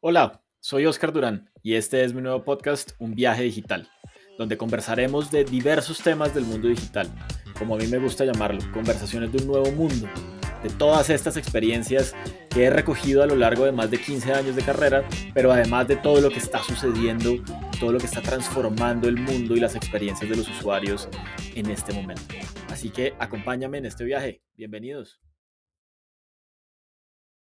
Hola, soy Oscar Durán y este es mi nuevo podcast Un viaje digital, donde conversaremos de diversos temas del mundo digital, como a mí me gusta llamarlo, conversaciones de un nuevo mundo, de todas estas experiencias que he recogido a lo largo de más de 15 años de carrera, pero además de todo lo que está sucediendo, todo lo que está transformando el mundo y las experiencias de los usuarios en este momento. Así que acompáñame en este viaje. Bienvenidos.